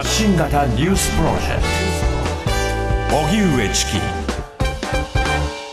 発信型ニュースプロジェクト荻上チキ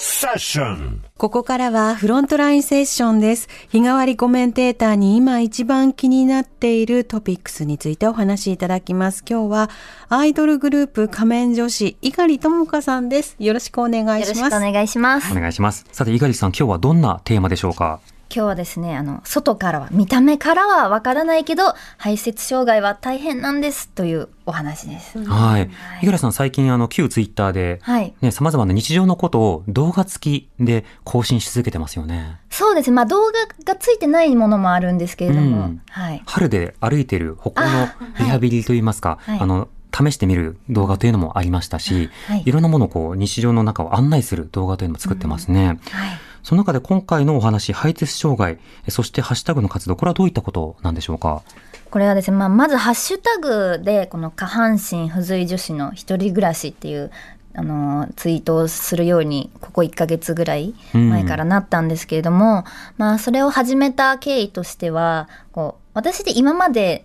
セッションここからはフロントラインセッションです。日替わりコメンテーターに今一番気になっているトピックスについてお話しいただきます。今日はアイドルグループ仮面女子、猪狩智香さんです。よろしくお願いします。よろしくお願いします。お願いします。さて、猪狩さん、今日はどんなテーマでしょうか？今日はですね、あの、外からは、見た目からはわからないけど、排泄障害は大変なんですというお話です。はい。五十嵐さん、最近、あの、旧ツイッターで、はい。ね、様々な日常のことを動画付きで更新し続けてますよね。そうですね。まあ、動画がついてないものもあるんですけれども、うん、はい。春で歩いてる歩行のリハビリといいますか、あはい、あの、試してみる動画というのもありましたし、はい、いろんなものをこう日常の中を案内する動画というのも作ってますね。うん、はいその中で今回のお話、排泄障害、そしてハッシュタグの活動、これはどういったことなんでしょうか？これはですね、まあ、まずハッシュタグで、この下半身不随女子の一人暮らしっていう、あの、ツイートをするように、ここ1ヶ月ぐらい前からなったんですけれども、うん、まあ、それを始めた経緯としては、こう、私で今まで、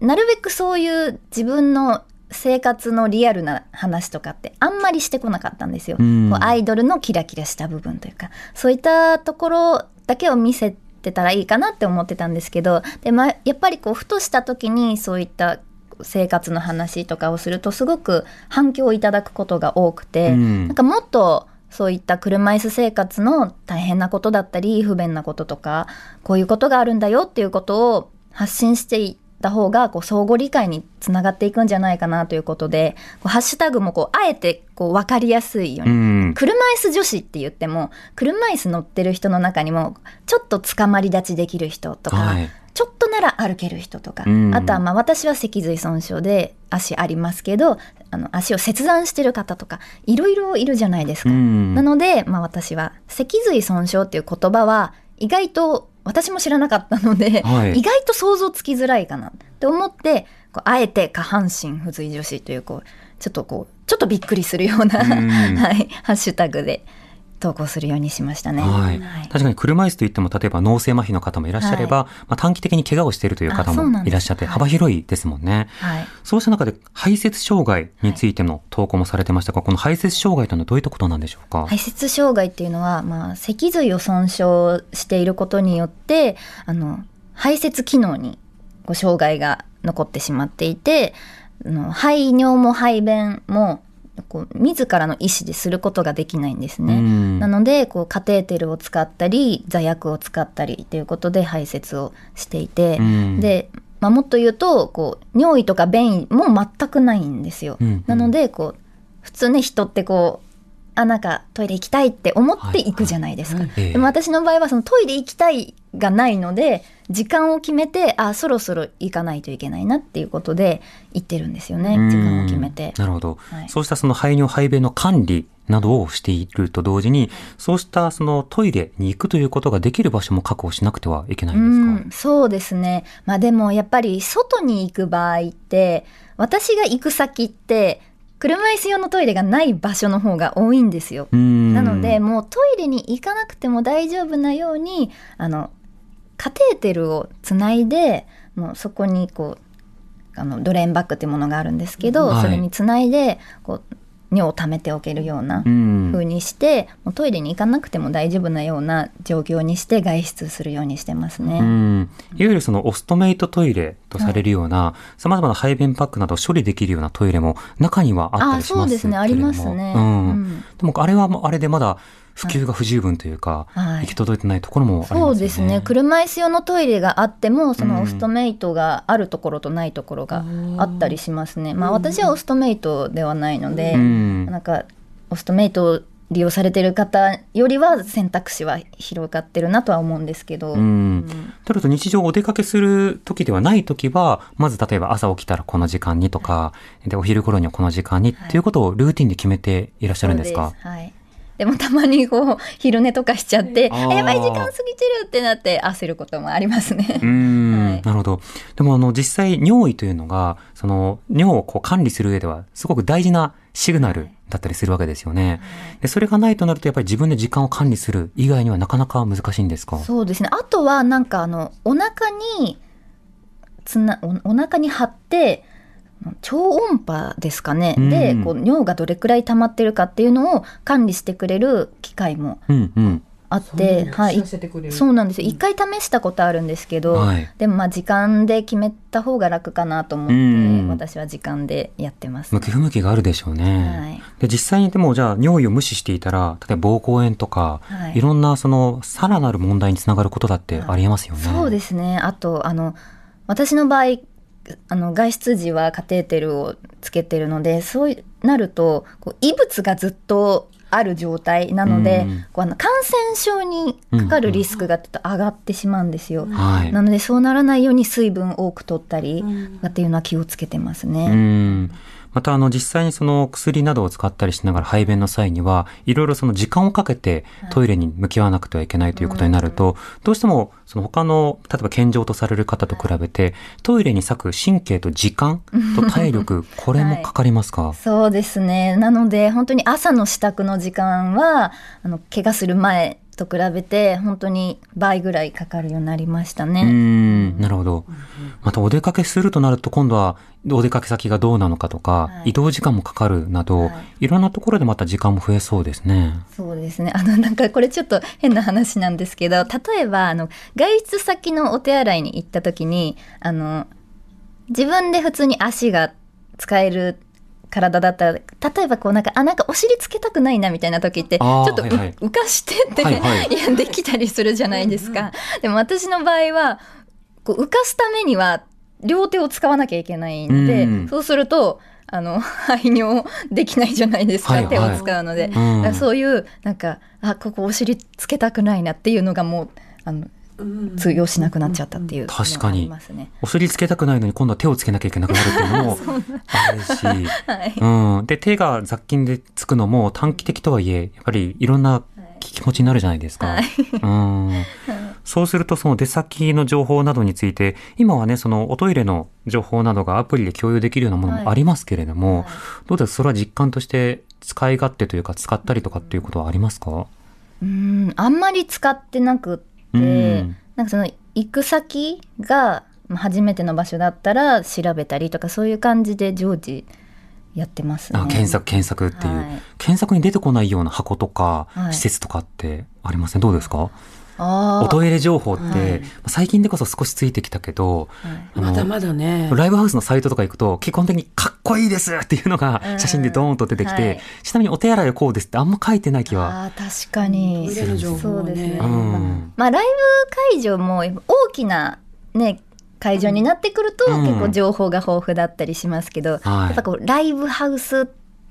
なるべくそういう自分の生活のリアルな話とかってあんまりしてこなかったんですよ。こうアイドルのキラキラした部分というか。そういったところだけを見せてたらいいかなって思ってたんですけど。で、まあ、やっぱりこうふとした時にそういった生活の話とかをするとすごく反響をいただくことが多くて、ん、なんかもっとそういった車椅子生活の大変なことだったり不便なこととかこういうことがあるんだよっていうことを発信していた方がこう相互理解につながっていくんじゃないかなということでこうハッシュタグもこうあえてこう分かりやすいように、車椅子女子って言っても車椅子乗ってる人の中にもちょっと捕まり立ちできる人とか、はい、ちょっとなら歩ける人とか、あとはまあ私は脊髄損傷で足ありますけどあの足を切断してる方とかいろいろいるじゃないですか。なので、まあ、私は脊髄損傷っていう言葉は意外と私も知らなかったので、はい、意外と想像つきづらいかな。って思ってこうあえて下半身不随女子というこうちょっとこうちょっとびっくりするような はい、ハッシュタグで投稿するようにしましたね。はい。はい、確かに車椅子といっても、例えば脳性麻痺の方もいらっしゃれば、はい、まあ、短期的に怪我をしているという方もいらっしゃって、幅広いですもんね。はい。そうした中で、排泄障害についての投稿もされてましたが、この排泄障害というのはどういったことなんでしょうか？排泄障害っていうのは、まあ、脊髄を損傷していることによって、あの、排泄機能にご障害が残ってしまっていて、の排尿も排便もこう自らの意思ですることができないんですね。なのでこうカテーテルを使ったり座薬を使ったりということで排泄をしていて、で、まあ、もっと言うとこう尿意とか便意も全くないんですよ。うんうん、なのでこう普通ね人ってこうあなんかトイレ行きたいって思って行くじゃないですか。はいはい、でも私の場合はそのトイレ行きたいがないので時間を決めてあそろそろ行かないといけないなっていうことで行ってるんですよね時間を決めて。なるほど、はい、そうしたその排尿排便の管理などをしていると同時にそうしたそのトイレに行くということができる場所も確保しなくてはいけないんですか？そうですね、まあ、でもやっぱり外に行く場合って私が行く先って車椅子用のトイレがない場所の方が多いんですよ。なのでもうトイレに行かなくても大丈夫なようにあのカテーテルをつないでもうそこにこうあのドレーンバッグっていうものがあるんですけど、はい、それにつないでこう尿を溜めておけるような風にして、もうトイレに行かなくても大丈夫なような状況にして外出するようにしてますね。いわゆるそのオストメイトトイレとされるようなさまざまな排便パックなど処理できるようなトイレも中にはあったりしますそうですね。ありますね。うん、でもあれはあれでまだ普及が不十分というか、はい、行き届いてないところもね。そうですね。車椅子用のトイレがあっても、そのオストメイトがあるところとないところがあったりしますね。まあ私はオストメイトではないので、なんかオストメイト利用されてる方よりは選択肢は広がってるなとは思うんですけど。うん。とると日常お出かけする時ではない時は、まず例えば朝起きたらこの時間にとか、で、お昼頃にはこの時間にっていうことをルーティンで決めていらっしゃるんですか、はい。でもたまにこう昼寝とかしちゃって、あやばい時間過ぎてるってなって焦ることもありますね。うん、はい、なるほど。でもあの実際尿意というのがその尿をこう管理する上ではすごく大事なシグナルだったりするわけですよね。でそれがないとなるとやっぱり自分で時間を管理する以外にはなかなか難しいんですか？そうですね。あとはなんかあのお腹につなおお腹に張って超音波ですかね、うん、でこう尿がどれくらい溜まってるかっていうのを管理してくれる機械もあって、うんうん、はい、そうなんです。よ一回試したことあるんですけど、はい、でもまあ時間で決めた方が楽かなと思って、うん、私は時間でやってます、向き不向きがあるでしょうね、はい、で実際にでもじゃあ尿意を無視していたら例えば膀胱炎とか、はい、いろんなそのさらなる問題につながることだってありえますよね、そうですね。あとあの私の場合あの外出時はカテーテルをつけてるのでそうなるとこう異物がずっとある状態なので、うん、こうあの感染症にかかるリスクがちょっと上がってしまうんですよ、うん、なのでそうならないように水分多く取ったりっていうのは気をつけてますね。うんまたあの実際にその薬などを使ったりしながら排便の際にはいろいろその時間をかけてトイレに向き合わなくてはいけないということになると、どうしてもその他の例えば健常とされる方と比べてトイレに割く神経と時間と体力 これもかかりますか、はい、そうですね。なので本当に朝の支度の時間はあの怪我する前と比べて本当に倍ぐらいかかるようになりましたね。うんなるほど。またお出かけするとなると今度はお出かけ先がどうなのかとか、はい、移動時間もかかるなど、はい、いろんなところでまた時間も増えそうですね。そうですね。あのなんかこれちょっと変な話なんですけど、例えばあの外出先のお手洗いに行った時にあの自分で普通に足が使える体だったら例えばこうなんかあなんかお尻つけたくないなみたいな時ってちょっと、はいはい、浮かしてって、はいはい、いやできたりするじゃないですか。でも私の場合はこう浮かすためには両手を使わなきゃいけないんで、うん、そうするとあの 排尿できないじゃないですか、はいはい、手を使うので、うん、そういうなんかあここお尻つけたくないなっていうのがもうあの通用しなくなっちゃったっていう、ね、確かに。お尻つけたくないのに今度は手をつけなきゃいけなくなるっていうのも あるし、はい、うん、で手が雑菌でつくのも短期的とはいえやっぱりいろんな気持ちになるじゃないですか。はい、うん。そうするとその出先の情報などについて今はねそのおトイレの情報などがアプリで共有できるようなものもありますけれども、はい。はい、どうですそれは実感として使い勝手というか使ったりとかっていうことはありますか？うん。あんまり使ってなくて、なんかその行く先が初めての場所だったら調べたりとかそういう感じで常時やってます、ね、あ検索検索っていう、はい、検索に出てこないような箱とか施設とかってありません、どうですか？おトイレ情報って、はい、最近でこそ少しついてきたけど、はい、まだまだね。ライブハウスのサイトとか行くと基本的にかっこいいですっていうのが写真でドーンと出てきて、はい、ちなみにお手洗いはこうですってあんま書いてない気はあ確かに。そうですね、うん、まあライブ会場も大きなね会場になってくると、結構情報が豊富だったりしますけど、うん、やっぱこうライブハウス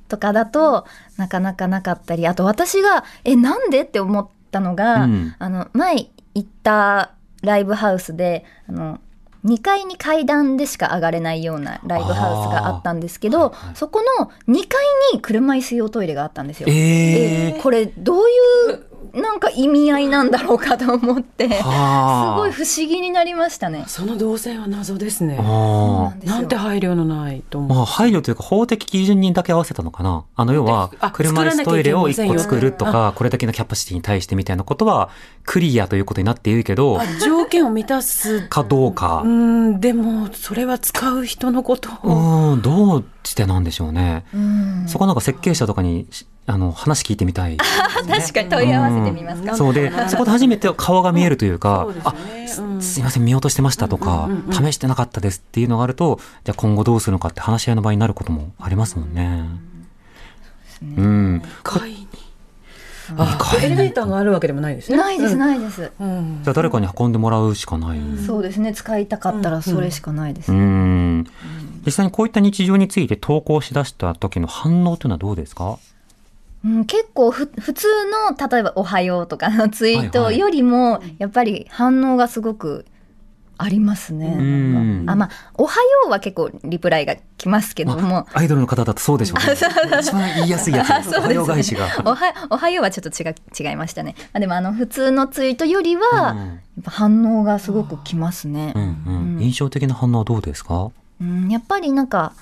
とかだとなかなかなかったりあと私がえなんでって思ったのが、うん、あの前行ったライブハウスであの2階に階段でしか上がれないようなライブハウスがあったんですけど、はいはい、そこの2階に車椅子用トイレがあったんですよ。えー、これどういうなんか意味合いなんだろうかと思ってすごい不思議になりましたね。その動線は謎ですね。なんて配慮のないとまあ配慮というか法的基準にだけ合わせたのかな。あの要は車椅子トイレを1個作るとかこれだけのキャパシティに対してみたいなことはクリアということになっているけど条件を満たす。かどうか。うんでもそれは使う人のことを。うんどうしてなんでしょうね。そこなんか設計者とかにあの話聞いてみたい、ね、確かに問い合わせてみますか、うん、そうでそこで初めて顔が見えるというか、うね、あすいません見落としてましたとか、試してなかったですっていうのがあるとじゃあ今後どうするのかって話し合いの場になることもありますもんね。うん、階に。あエレベーターがあるわけでもないですね。ないですないです。うん、じゃあ誰かに運んでもらうしかない。そうですね。使いたかったらそれしかないです、ね。うん実際にこういった日常について投稿しだした時の反応というのはどうですか？うん、結構ふ普通の例えば「おはよう」とかのツイートよりも、やっぱり反応がすごくありますね。うんあまあ「おはよう」は結構リプライが来ますけどもまあ、アイドルの方だとそうでしょうね。一番言いやすいやつおはよう返しが。おはおはようはちょっと違う違いましたね。あでもあの普通のツイートよりは、反応がすごくきますね。印象的な反応はどうですか？うん、やっぱりなんか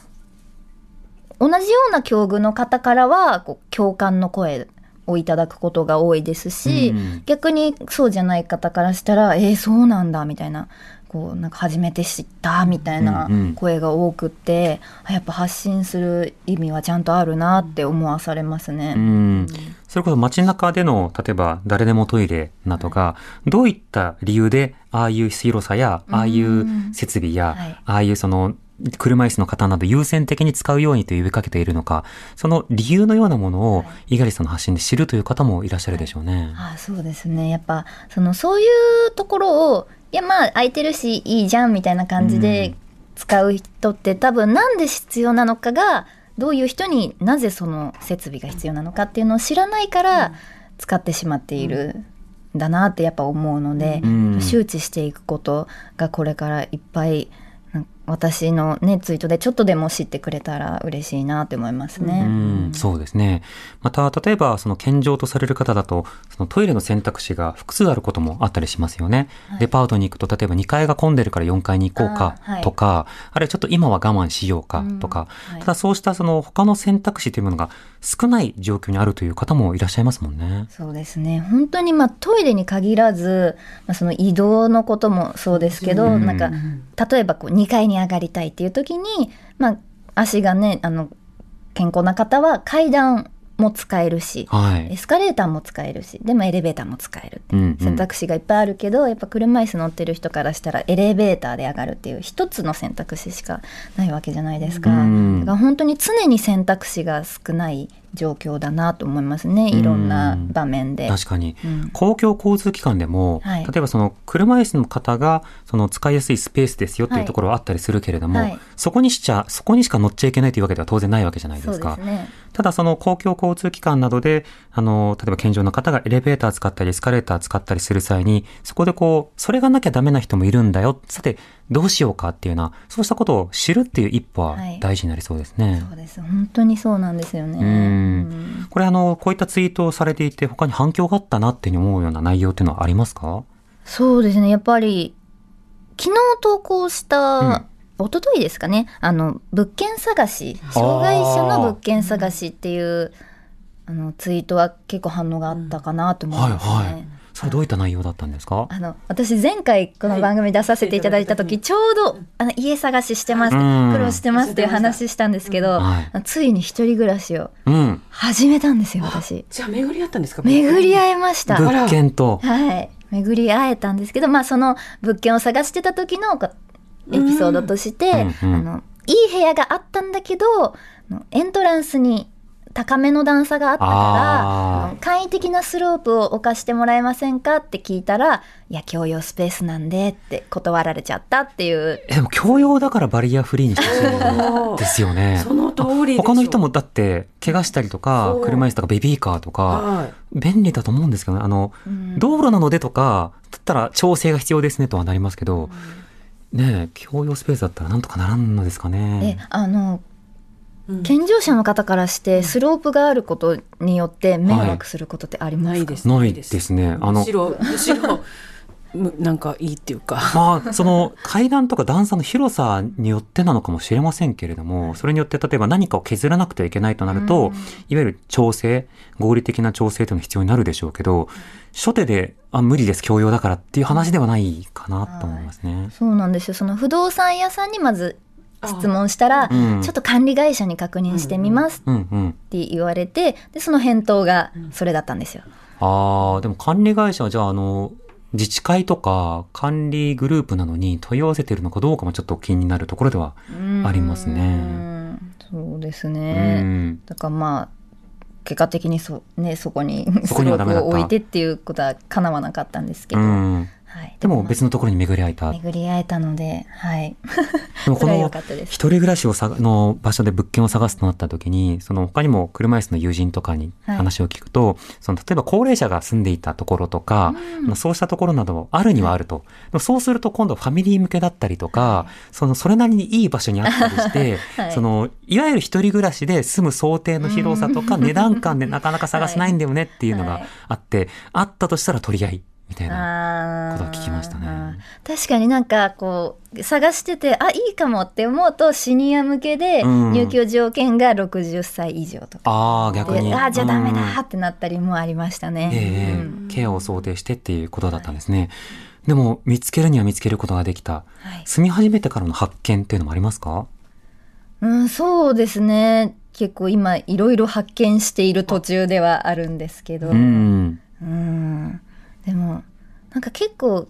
同じような境遇の方からはこう共感の声をいただくことが多いですし、うん逆にそうじゃない方からしたら「えー、そうなんだ」みたいな。こうなんか初めて知ったみたいなうんうん声が多くって、あやっぱ発信する意味はちゃんとあるなって思わされますね。うん。それこそ街中での、例えば誰でもトイレなどが、どういった理由で、ああいう広さや、ああいう設備や、はいああいうその、車椅子の方など優先的に使うようにと呼びかけているのか、その理由のようなものを、猪狩さんの発信で知るという方もいらっしゃるでしょうね。あそうですね。やっぱそのそういうところをいやまあ空いてるしいいじゃんみたいな感じうでん。使う人って多分なんで必要なのかがどういう人になぜその設備が必要なのかっていうのを知らないから使ってしまっているんだなってやっぱ思うので、うん。周知していくことがこれからいっぱい私のねツイートでちょっとでも知ってくれたら嬉しいなって思いますね。うん、そうですね。また、例えば、その健常とされる方だと、そのトイレの選択肢が複数あることもあったりしますよね。はいデパートに行くと、例えば2階が混んでるから4階に行こうかあーはいとか、あるいはちょっと今は我慢しようかとか、うんはいただそうしたその他の選択肢というものが少ない状況にあるという方もいらっしゃいますもんね。そうですね本当にまあトイレに限らず、まあ、その移動のこともそうですけど、うんなんか例えばこう2階に上がりたいっていう時に、まあ、足がねあの健康な方は階段も使えるしはい。エスカレーターも使えるしでもエレベーターも使えるってうんうん選択肢がいっぱいあるけど、やっぱ車椅子乗ってる人からしたらエレベーターで上がるっていう一つの選択肢しかないわけじゃないですか。うんだから本当に常に選択肢が少ない状況だなと思いますねいろんな場面で。確かに。うん公共交通機関でも、はい例えばその車椅子の方がその使いやすいスペースですよっていうところはあったりするけれども、はいそこにしちゃ、そこにしか乗っちゃいけないというわけでは当然ないわけじゃないでそうすか。ですね。ただその公共交通機関などで、あの、例えば健常の方がエレベーター使ったりエスカレーター使ったりする際に、そこでこう、それがなきゃダメな人もいるんだよ。さて、どうしようかっていうような、そうしたことを知るっていう一歩ははい大事になりそうですね。そうです本当にそうなんですよね。うんうんこれあの、こういったツイートをされていて、他に反響があったなっていうふうに思うような内容っていうのはありますかそうですねやっぱり昨日投稿した、一昨日ですかね。あの物件探し。障害者の物件探しっていうあのツイートは結構反応があったかなと思いますね。はいはい。それどういった内容だったんですか？あの私前回この番組出させていただいた時、ちょうどあの家探ししてますうん。苦労してますっていう話したんですけど、はい。ついに一人暮らしをうん。始めたんですよ私。じゃあ巡り合ったんですか？巡り合いました。物件と、はい。巡り会えたんですけどまあその物件を探してた時のエピソードとして、うん。うんあのいい部屋があったんだけどエントランスに高めの段差があったから簡易的なスロープを置かしてもらえませんかって聞いたらいや共用スペースなんでって断られちゃったっていう。えでも共用だからバリアフリーにしてほしいですよね。その通り他の人もだって怪我したりとか車椅子とかベビーカーとかはい。便利だと思うんですけどね。あの、ん。道路なのでとかだったら調整が必要ですねとはなりますけど、ねえ共用スペースだったらなんとかならんのですかえね。あのうん。健常者の方からしてスロープがあることによって迷惑することってありますか、ないです。ないですね。あのむしろむしろむなんかいいっていうか。まあ、その階段とか段差の広さによってなのかもしれませんけれども、それによって例えば何かを削らなくてはいけないとなると、いわゆる調整、合理的な調整というのが必要になるでしょうけど、初手で、あ、無理です、共用だからっていう話ではないかなと思いますね。そうなんですよその不動産屋さんにまず質問したら、うんちょっと管理会社に確認してみます。って言われてでその返答がそれだったんですよ。ああ、でも管理会社はじゃあ、あの、自治会とか管理グループなのに問い合わせているのかどうかもちょっと気になるところではありますうね。んそうですうね。ん。だからまあ結果的にそ,、ね、そこにそこには置いてっていうことは叶わなかったんですけど、うん。はい、でも別のところに巡り会えた。巡り会えたので、はい。でもこの 一人暮らしをさの場所で物件を探すとなった時に、その他にも車椅子の友人とかにはい。話を聞くと、その例えば高齢者が住んでいたところとか、あのそうしたところなどあるにはあると。そうすると今度ファミリー向けだったりとか、そのそれなりにいい場所にあったりして、はい。そのいわゆる一人暮らしで住む想定の広さとか値段感でなかなか探せないんだよねっていうのが はい。あって、あったとしたら取り合いみたいな。ことを聞きましたね確かになんかこう探しててあいいかもって思うとシニア向けでうん入居条件が60歳以上とかああ、逆に。であーじゃあダメうんだってなったりもありましたね。ええうんケアを想定してっていうことだったんですね。でも、見つけるには見つけることができた。はい住み始めてからの発見っていうのもありますか？うん、そうですね結構今いろいろ発見している途中ではあるんですけど、うん。うんでもなんか結構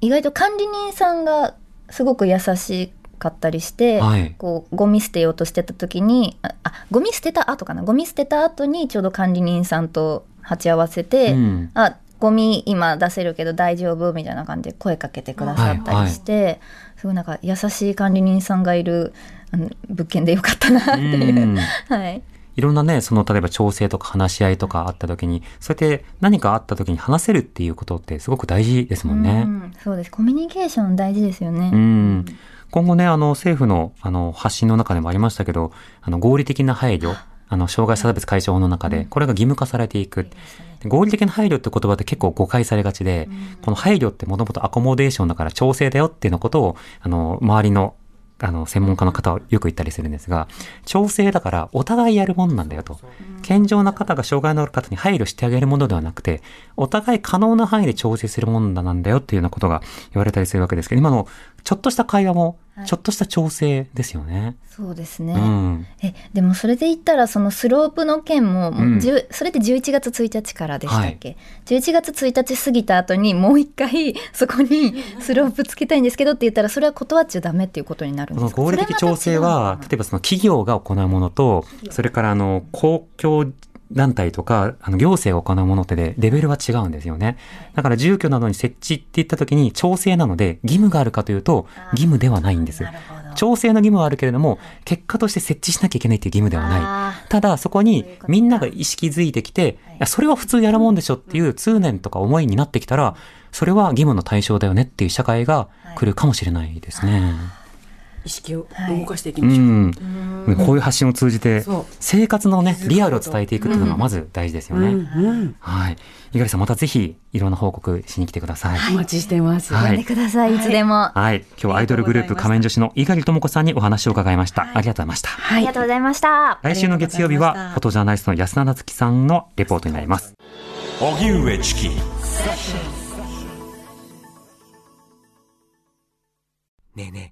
意外と管理人さんがすごく優しかったりして、はい。こうゴミ捨てようとしてた時にああゴミ捨てた後かな？ゴミ捨てた後にちょうど管理人さんと鉢合わせて、うん。あゴミ今出せるけど大丈夫？みたいな感じで声かけてくださったりして、すごいなんか優しい管理人さんがいる物件でよかったなっていう。うん。はいいろんなね、その、例えば調整とか話し合いとかあった時に、そうやって何かあった時に話せるっていうことってすごく大事ですもんね。うんそうですコミュニケーション大事ですよね。うん。今後ね、あの、政府の、あの、発信の中でもありましたけど、あの、合理的な配慮、あの、障害者差別解消法の中で、これが義務化されていく。で合理的な配慮って言葉って結構誤解されがちで、この配慮ってもともとアコモデーションだから調整だよっていうのことを、あの、周りの、あの、専門家の方はよく言ったりするんですが、調整だからお互いやるもんなんだよと。健常な方が障害のある方に配慮してあげるものではなくて、お互い可能な範囲で調整するもんだなんだよっていうようなことが言われたりするわけですけど、今のちょっとした会話も、ちょっとした調整ですよね。そうですね。うん。えでもそれで言ったらそのスロープの件ももううんそれって11月1日からでしたっけ、11月1日過ぎた後にもう一回 そこにスロープつけたいんですけどって言ったらそれは断っちゃダメっていうことになるんですか？合理的調整は、例えばその企業が行うものと、それからあの、公共団体とか、あの、行政が行うものってで、レベルは違うんですよね。だから住居などに設置って言った時に調整なので、義務があるかというと、義務ではないんです。調整の義務はあるけれども、結果として設置しなきゃいけないっていう義務ではない。あただ、そこにみんなが意識づいてきて、いや、それは普通やるもんでしょっていう通念とか思いになってきたら、それは義務の対象だよねっていう社会が来るかもしれないですね。意識を動かしていきうましょう。ん。こういう発信を通じて生活のね、リアルを伝えていくっていうのがまず大事ですようんね。うんはい。猪狩さん、またぜひ、いろんな報告しに来てください。お待ちしてます。はい呼んでくださいいつでも、はい。今日はアイドルグループ仮面女子の猪狩智子さんにお話を伺いました。ありがとうございました。ありがとうございました来週の月曜日は、フォトジャーナリストの安田なつきさんのレポートになります。荻上チキねえねえ、